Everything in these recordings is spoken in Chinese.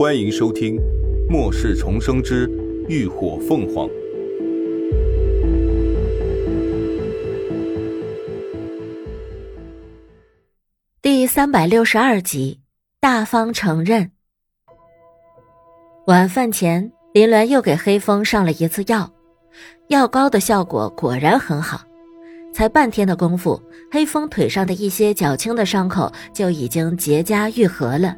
欢迎收听《末世重生之浴火凤凰》第三百六十二集。大方承认。晚饭前，林鸾又给黑风上了一次药，药膏的效果果然很好。才半天的功夫，黑风腿上的一些较轻的伤口就已经结痂愈合了。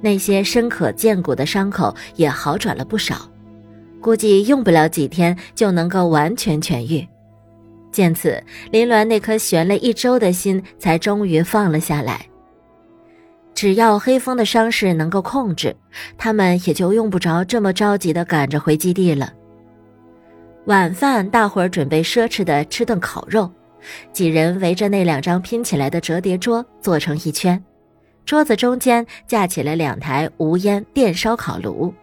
那些深可见骨的伤口也好转了不少，估计用不了几天就能够完全痊愈。见此，林鸾那颗悬了一周的心才终于放了下来。只要黑风的伤势能够控制，他们也就用不着这么着急的赶着回基地了。晚饭，大伙儿准备奢侈的吃顿烤肉，几人围着那两张拼起来的折叠桌坐成一圈。桌子中间架起了两台无烟电烧烤炉，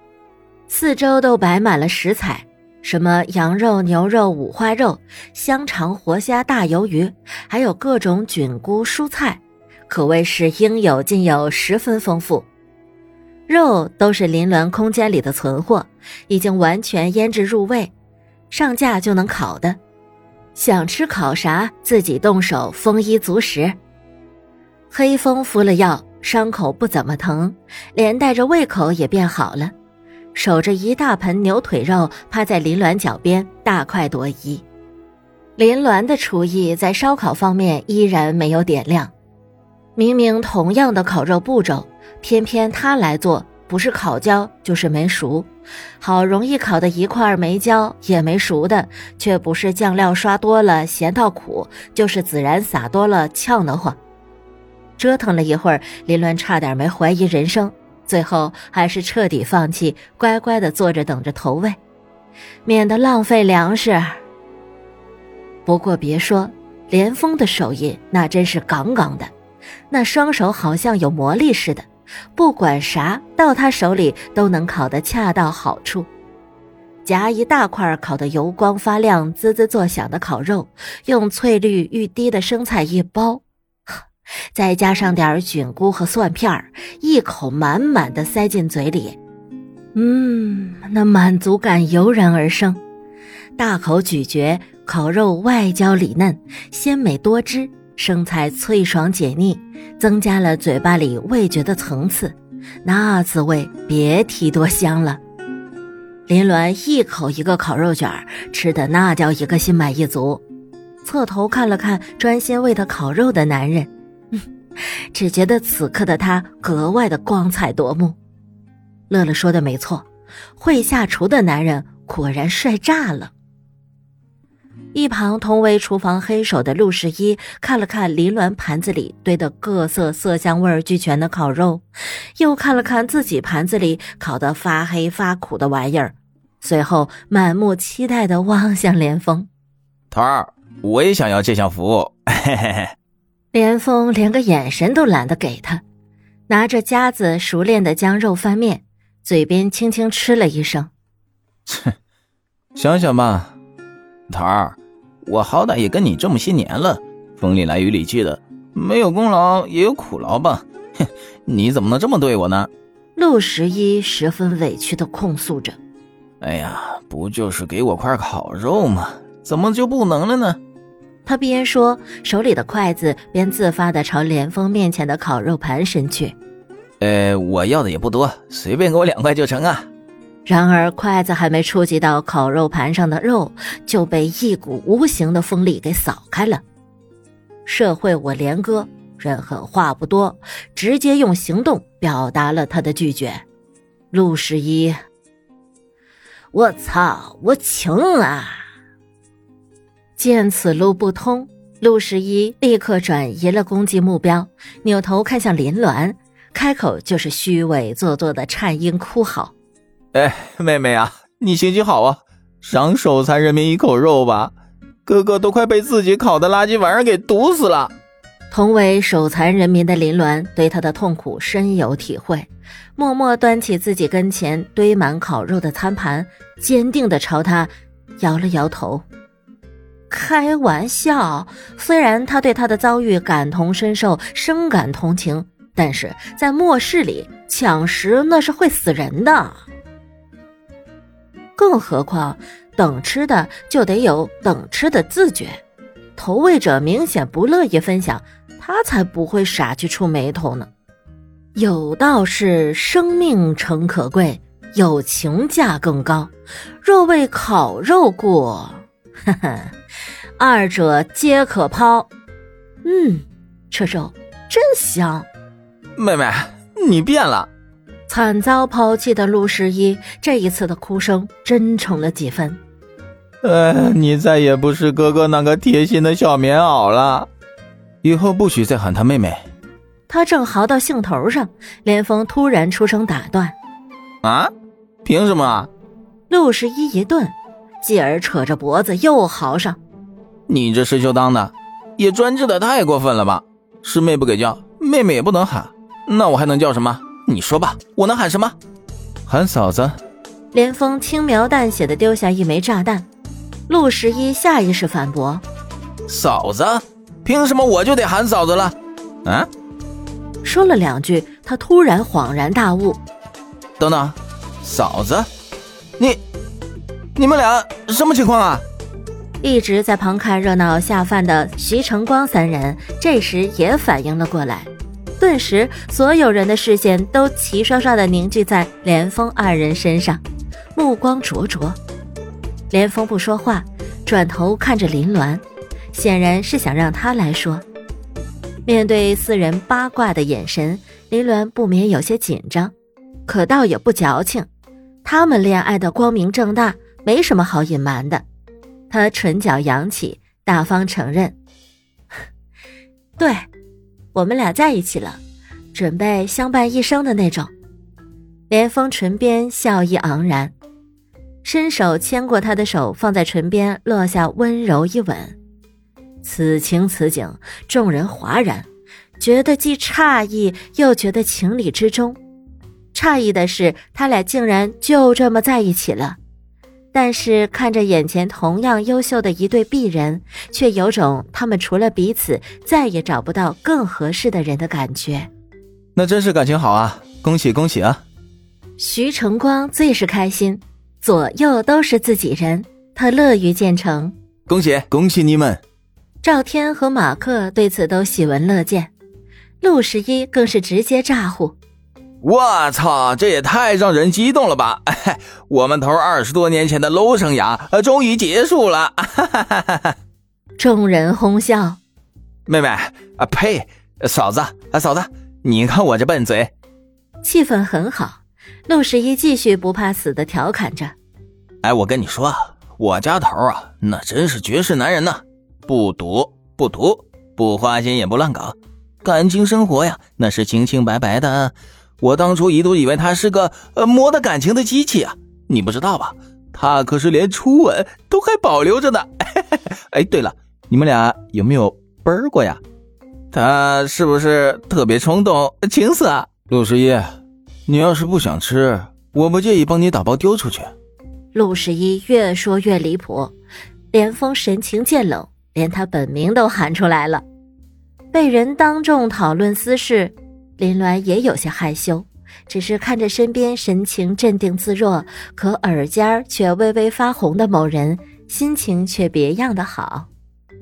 四周都摆满了食材，什么羊肉、牛肉、五花肉、香肠、活虾、大鱿鱼，还有各种菌菇、蔬菜，可谓是应有尽有，十分丰富。肉都是林峦空间里的存货，已经完全腌制入味，上架就能烤的。想吃烤啥，自己动手，丰衣足食。黑风服了药。伤口不怎么疼，连带着胃口也变好了，守着一大盆牛腿肉，趴在林鸾脚边大快朵颐。林鸾的厨艺在烧烤方面依然没有点亮，明明同样的烤肉步骤，偏偏他来做，不是烤焦就是没熟，好容易烤的一块没焦也没熟的，却不是酱料刷多了咸到苦，就是孜然撒多了呛得慌。折腾了一会儿，林鸾差点没怀疑人生，最后还是彻底放弃，乖乖的坐着等着投喂，免得浪费粮食。不过别说，连峰的手艺那真是杠杠的，那双手好像有魔力似的，不管啥到他手里都能烤得恰到好处。夹一大块烤得油光发亮、滋滋作响的烤肉，用翠绿欲滴的生菜一包。再加上点菌菇和蒜片儿，一口满满的塞进嘴里，嗯，那满足感油然而生。大口咀嚼，烤肉外焦里嫩，鲜美多汁；生菜脆爽解腻，增加了嘴巴里味觉的层次，那滋味别提多香了。林鸾一口一个烤肉卷儿吃的那叫一个心满意足，侧头看了看专心为他烤肉的男人。只觉得此刻的他格外的光彩夺目。乐乐说的没错，会下厨的男人果然帅炸了。一旁同为厨房黑手的陆十一看了看林鸾盘子里堆的各色色香味俱全的烤肉，又看了看自己盘子里烤得发黑发苦的玩意儿，随后满目期待的望向连峰：“头儿，我也想要这项服务。”嘿嘿嘿。连峰连个眼神都懒得给他，拿着夹子熟练的将肉翻面，嘴边轻轻吃了一声。切，想想吧，桃儿，我好歹也跟你这么些年了，风里来雨里去的，没有功劳也有苦劳吧？哼，你怎么能这么对我呢？陆十一十分委屈的控诉着。哎呀，不就是给我块烤肉吗？怎么就不能了呢？他边说，手里的筷子边自发的朝连峰面前的烤肉盘伸去。呃，我要的也不多，随便给我两块就成啊。然而，筷子还没触及到烤肉盘上的肉，就被一股无形的风力给扫开了。社会我连哥人狠话不多，直接用行动表达了他的拒绝。陆十一，我操，我穷啊！见此路不通，陆十一立刻转移了攻击目标，扭头看向林鸾，开口就是虚伪做作的颤音哭嚎：“哎，妹妹啊，你行行好啊，赏手残人民一口肉吧，哥哥都快被自己烤的垃圾玩意儿给毒死了。”同为手残人民的林鸾对他的痛苦深有体会，默默端起自己跟前堆满烤肉的餐盘，坚定的朝他摇了摇头。开玩笑，虽然他对他的遭遇感同身受，深感同情，但是在末世里抢食那是会死人的。更何况等吃的就得有等吃的自觉，投喂者明显不乐意分享，他才不会傻去触眉头呢。有道是生命诚可贵，友情价更高。若为烤肉过，呵呵，二者皆可抛。嗯，这肉真香。妹妹，你变了。惨遭抛弃的陆十一，这一次的哭声真诚了几分。呃，你再也不是哥哥那个贴心的小棉袄了，以后不许再喊他妹妹。他正嚎到兴头上，连峰突然出声打断：“啊，凭什么？”陆十一一顿，继而扯着脖子又嚎上：“你这师兄当的，也专制的太过分了吧？师妹不给叫，妹妹也不能喊，那我还能叫什么？你说吧，我能喊什么？喊嫂子。”连峰轻描淡写的丢下一枚炸弹，陆十一下意识反驳：“嫂子，凭什么我就得喊嫂子了？啊？”说了两句，他突然恍然大悟：“等等，嫂子，你，你们俩什么情况啊？”一直在旁看热闹下饭的徐成光三人这时也反应了过来，顿时所有人的视线都齐刷刷的凝聚在连峰二人身上，目光灼灼。连峰不说话，转头看着林鸾，显然是想让他来说。面对四人八卦的眼神，林鸾不免有些紧张，可倒也不矫情。他们恋爱的光明正大，没什么好隐瞒的。他唇角扬起，大方承认：“ 对，我们俩在一起了，准备相伴一生的那种。”连峰唇边笑意盎然，伸手牵过他的手，放在唇边落下温柔一吻。此情此景，众人哗然，觉得既诧异又觉得情理之中。诧异的是，他俩竟然就这么在一起了；但是看着眼前同样优秀的一对璧人，却有种他们除了彼此再也找不到更合适的人的感觉。那真是感情好啊！恭喜恭喜啊！徐成光最是开心，左右都是自己人，他乐于见成。恭喜恭喜你们！赵天和马克对此都喜闻乐见，陆十一更是直接咋呼：“我操，这也太让人激动了吧！我们头二十多年前的 low 生涯终于结束了！” 众人哄笑。妹妹啊，呸！嫂子啊，嫂子，你看我这笨嘴。气氛很好，陆十一继续不怕死的调侃着：“哎，我跟你说，我家头啊，那真是绝世男人呐！”不赌不赌，不花心也不乱搞，感情生活呀，那是清清白白的。我当初一度以为他是个呃磨的感情的机器啊，你不知道吧？他可是连初吻都还保留着呢。哎，对了，你们俩有没有啵过呀？他是不是特别冲动，情色啊？陆十一，你要是不想吃，我不介意帮你打包丢出去。陆十一越说越离谱，连峰神情渐冷。连他本名都喊出来了，被人当众讨论私事，林鸾也有些害羞，只是看着身边神情镇定自若，可耳尖却微微发红的某人，心情却别样的好。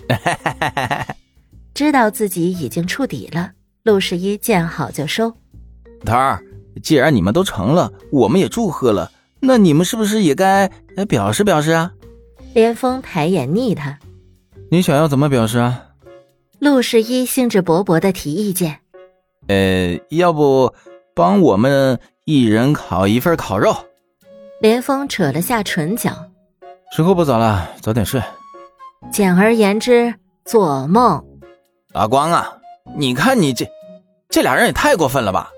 知道自己已经触底了，陆十一见好就收。头儿，既然你们都成了，我们也祝贺了，那你们是不是也该表示表示啊？连峰抬眼睨他。你想要怎么表示啊？陆十一兴致勃勃的提意见。呃，要不帮我们一人烤一份烤肉？连峰扯了下唇角。时候不早了，早点睡。简而言之，做梦。阿光啊，你看你这，这俩人也太过分了吧！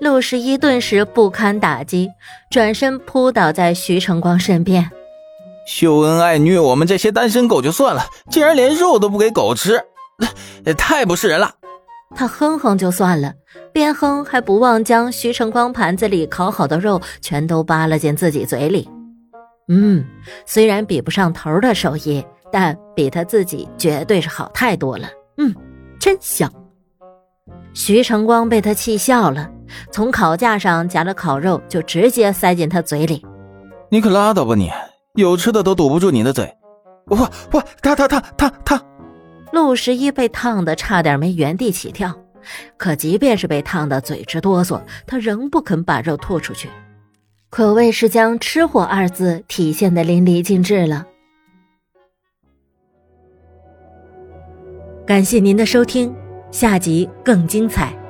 陆十一顿时不堪打击，转身扑倒在徐成光身边。秀恩爱虐我们这些单身狗就算了，竟然连肉都不给狗吃，也 太不是人了。他哼哼就算了，边哼还不忘将徐成光盘子里烤好的肉全都扒拉进自己嘴里。嗯，虽然比不上头的手艺，但比他自己绝对是好太多了。嗯，真香。徐成光被他气笑了，从烤架上夹了烤肉，就直接塞进他嘴里。你可拉倒吧你！有吃的都堵不住你的嘴。不不，烫烫烫烫烫！陆十一被烫的差点没原地起跳，可即便是被烫的嘴直哆嗦，他仍不肯把肉吐出去，可谓是将“吃货”二字体现的淋漓尽致了。感谢您的收听，下集更精彩。